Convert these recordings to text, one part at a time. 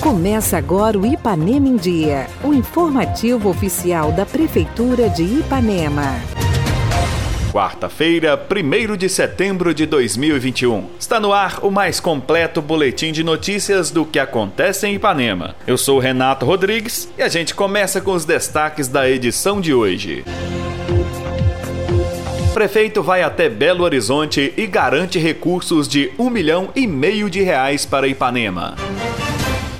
Começa agora o Ipanema em Dia, o informativo oficial da Prefeitura de Ipanema. Quarta-feira, 1 de setembro de 2021. Está no ar o mais completo boletim de notícias do que acontece em Ipanema. Eu sou Renato Rodrigues e a gente começa com os destaques da edição de hoje. O prefeito vai até Belo Horizonte e garante recursos de um milhão e meio de reais para Ipanema.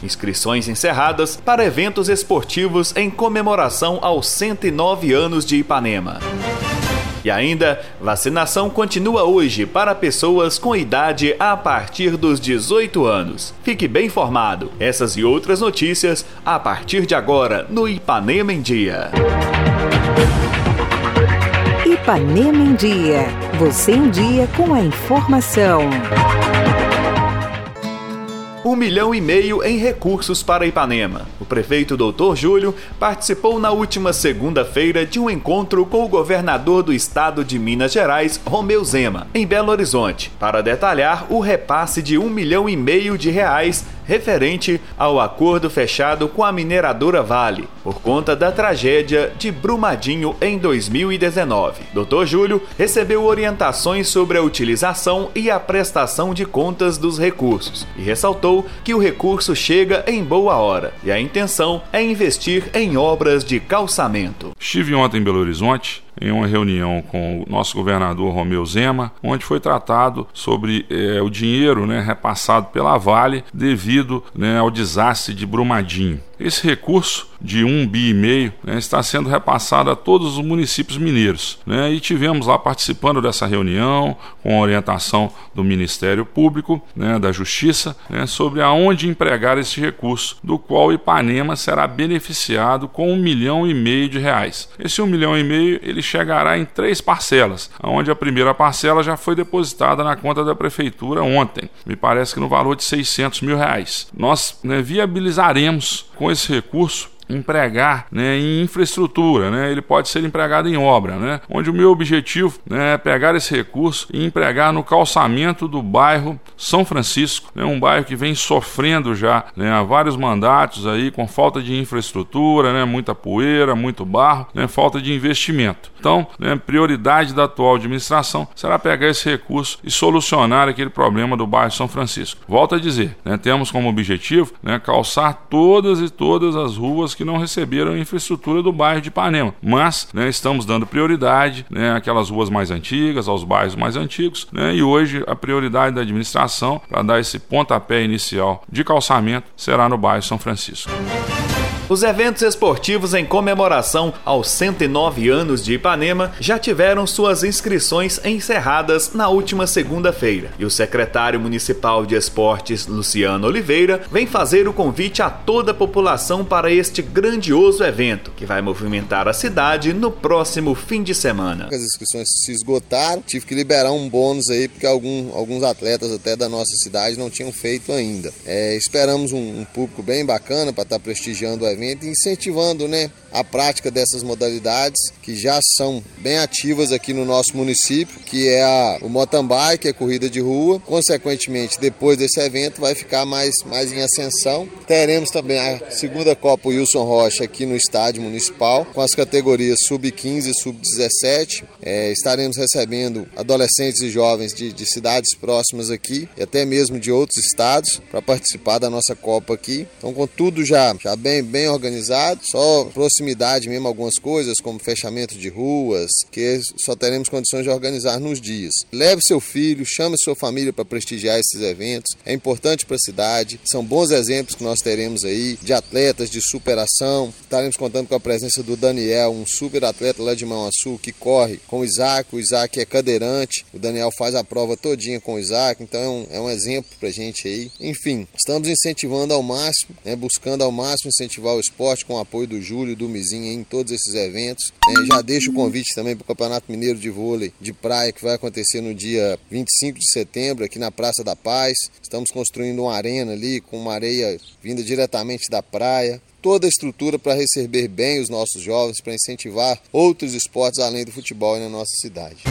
Inscrições encerradas para eventos esportivos em comemoração aos 109 anos de Ipanema. E ainda, vacinação continua hoje para pessoas com idade a partir dos 18 anos. Fique bem informado. Essas e outras notícias a partir de agora no Ipanema em Dia. Ipanema em Dia. Você em dia com a informação. Um milhão e meio em recursos para Ipanema. O prefeito Doutor Júlio participou na última segunda-feira de um encontro com o governador do estado de Minas Gerais, Romeu Zema, em Belo Horizonte, para detalhar o repasse de um milhão e meio de reais referente ao acordo fechado com a mineradora Vale, por conta da tragédia de Brumadinho em 2019. Dr. Júlio recebeu orientações sobre a utilização e a prestação de contas dos recursos e ressaltou que o recurso chega em boa hora e a intenção é investir em obras de calçamento. Estive ontem em Belo Horizonte em uma reunião com o nosso governador Romeu Zema, onde foi tratado sobre é, o dinheiro né, repassado pela Vale devido né, ao desastre de Brumadinho. Esse recurso de um bi e meio né, está sendo repassado a todos os municípios mineiros. Né, e tivemos lá participando dessa reunião com orientação do Ministério Público, né, da Justiça, né, sobre aonde empregar esse recurso, do qual Ipanema será beneficiado com um milhão e meio de reais. Esse um milhão e meio ele chegará em três parcelas, onde a primeira parcela já foi depositada na conta da prefeitura ontem, me parece que no valor de 600 mil reais. Nós né, viabilizaremos com esse recurso empregar né, em infraestrutura, né? ele pode ser empregado em obra, né? onde o meu objetivo né, é pegar esse recurso e empregar no calçamento do bairro São Francisco, né, um bairro que vem sofrendo já né, há vários mandatos aí com falta de infraestrutura, né, muita poeira, muito barro, né, falta de investimento. Então, né, prioridade da atual administração será pegar esse recurso e solucionar aquele problema do bairro São Francisco. Volto a dizer, né, temos como objetivo né, calçar todas e todas as ruas que que não receberam a infraestrutura do bairro de Ipanema. Mas né, estamos dando prioridade né, àquelas ruas mais antigas, aos bairros mais antigos, né, e hoje a prioridade da administração para dar esse pontapé inicial de calçamento será no bairro São Francisco. Os eventos esportivos em comemoração aos 109 anos de Ipanema já tiveram suas inscrições encerradas na última segunda-feira. E o secretário municipal de esportes, Luciano Oliveira, vem fazer o convite a toda a população para este grandioso evento, que vai movimentar a cidade no próximo fim de semana. As inscrições se esgotaram, tive que liberar um bônus aí, porque algum, alguns atletas até da nossa cidade não tinham feito ainda. É, esperamos um, um público bem bacana para estar tá prestigiando o evento incentivando né, a prática dessas modalidades que já são bem ativas aqui no nosso município, que é a, o mountain bike, a corrida de rua. Consequentemente, depois desse evento vai ficar mais, mais em ascensão. Teremos também a segunda Copa Wilson Rocha aqui no estádio municipal, com as categorias sub-15 e sub-17. É, estaremos recebendo adolescentes e jovens de, de cidades próximas aqui e até mesmo de outros estados para participar da nossa Copa aqui. Então, com tudo já, já bem, bem organizado, só proximidade mesmo algumas coisas, como fechamento de ruas, que só teremos condições de organizar nos dias. Leve seu filho, chame sua família para prestigiar esses eventos, é importante para a cidade, são bons exemplos que nós teremos aí de atletas de superação. Estaremos contando com a presença do Daniel, um super atleta lá de Manhuaçu que corre com o Isaac, o Isaac é cadeirante, o Daniel faz a prova todinha com o Isaac, então é um, é um exemplo para gente aí. Enfim, estamos incentivando ao máximo, né, buscando ao máximo incentivar o esporte com o apoio do Júlio, do Mizinho em todos esses eventos. É, já deixo o convite também para o Campeonato Mineiro de Vôlei de Praia, que vai acontecer no dia 25 de setembro, aqui na Praça da Paz. Estamos construindo uma arena ali com uma areia vinda diretamente da praia toda a estrutura para receber bem os nossos jovens, para incentivar outros esportes além do futebol na nossa cidade.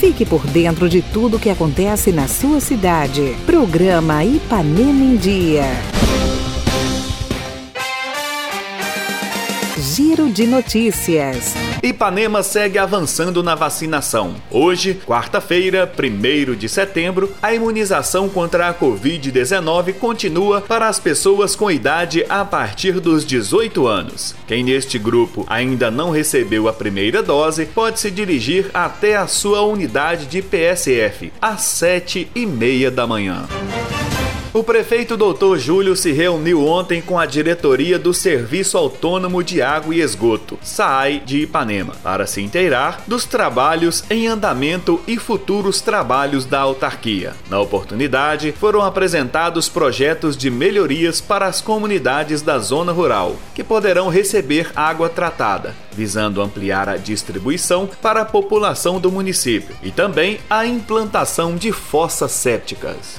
Fique por dentro de tudo que acontece na sua cidade. Programa Ipanema em Dia. Giro de Notícias. Ipanema segue avançando na vacinação. Hoje, quarta-feira, 1 de setembro, a imunização contra a Covid-19 continua para as pessoas com idade a partir dos 18 anos. Quem neste grupo ainda não recebeu a primeira dose pode se dirigir até a sua unidade de PSF às 7 e meia da manhã. O prefeito Dr. Júlio se reuniu ontem com a diretoria do Serviço Autônomo de Água e Esgoto, SAAI de Ipanema, para se inteirar dos trabalhos em andamento e futuros trabalhos da autarquia. Na oportunidade, foram apresentados projetos de melhorias para as comunidades da zona rural, que poderão receber água tratada, visando ampliar a distribuição para a população do município e também a implantação de fossas sépticas.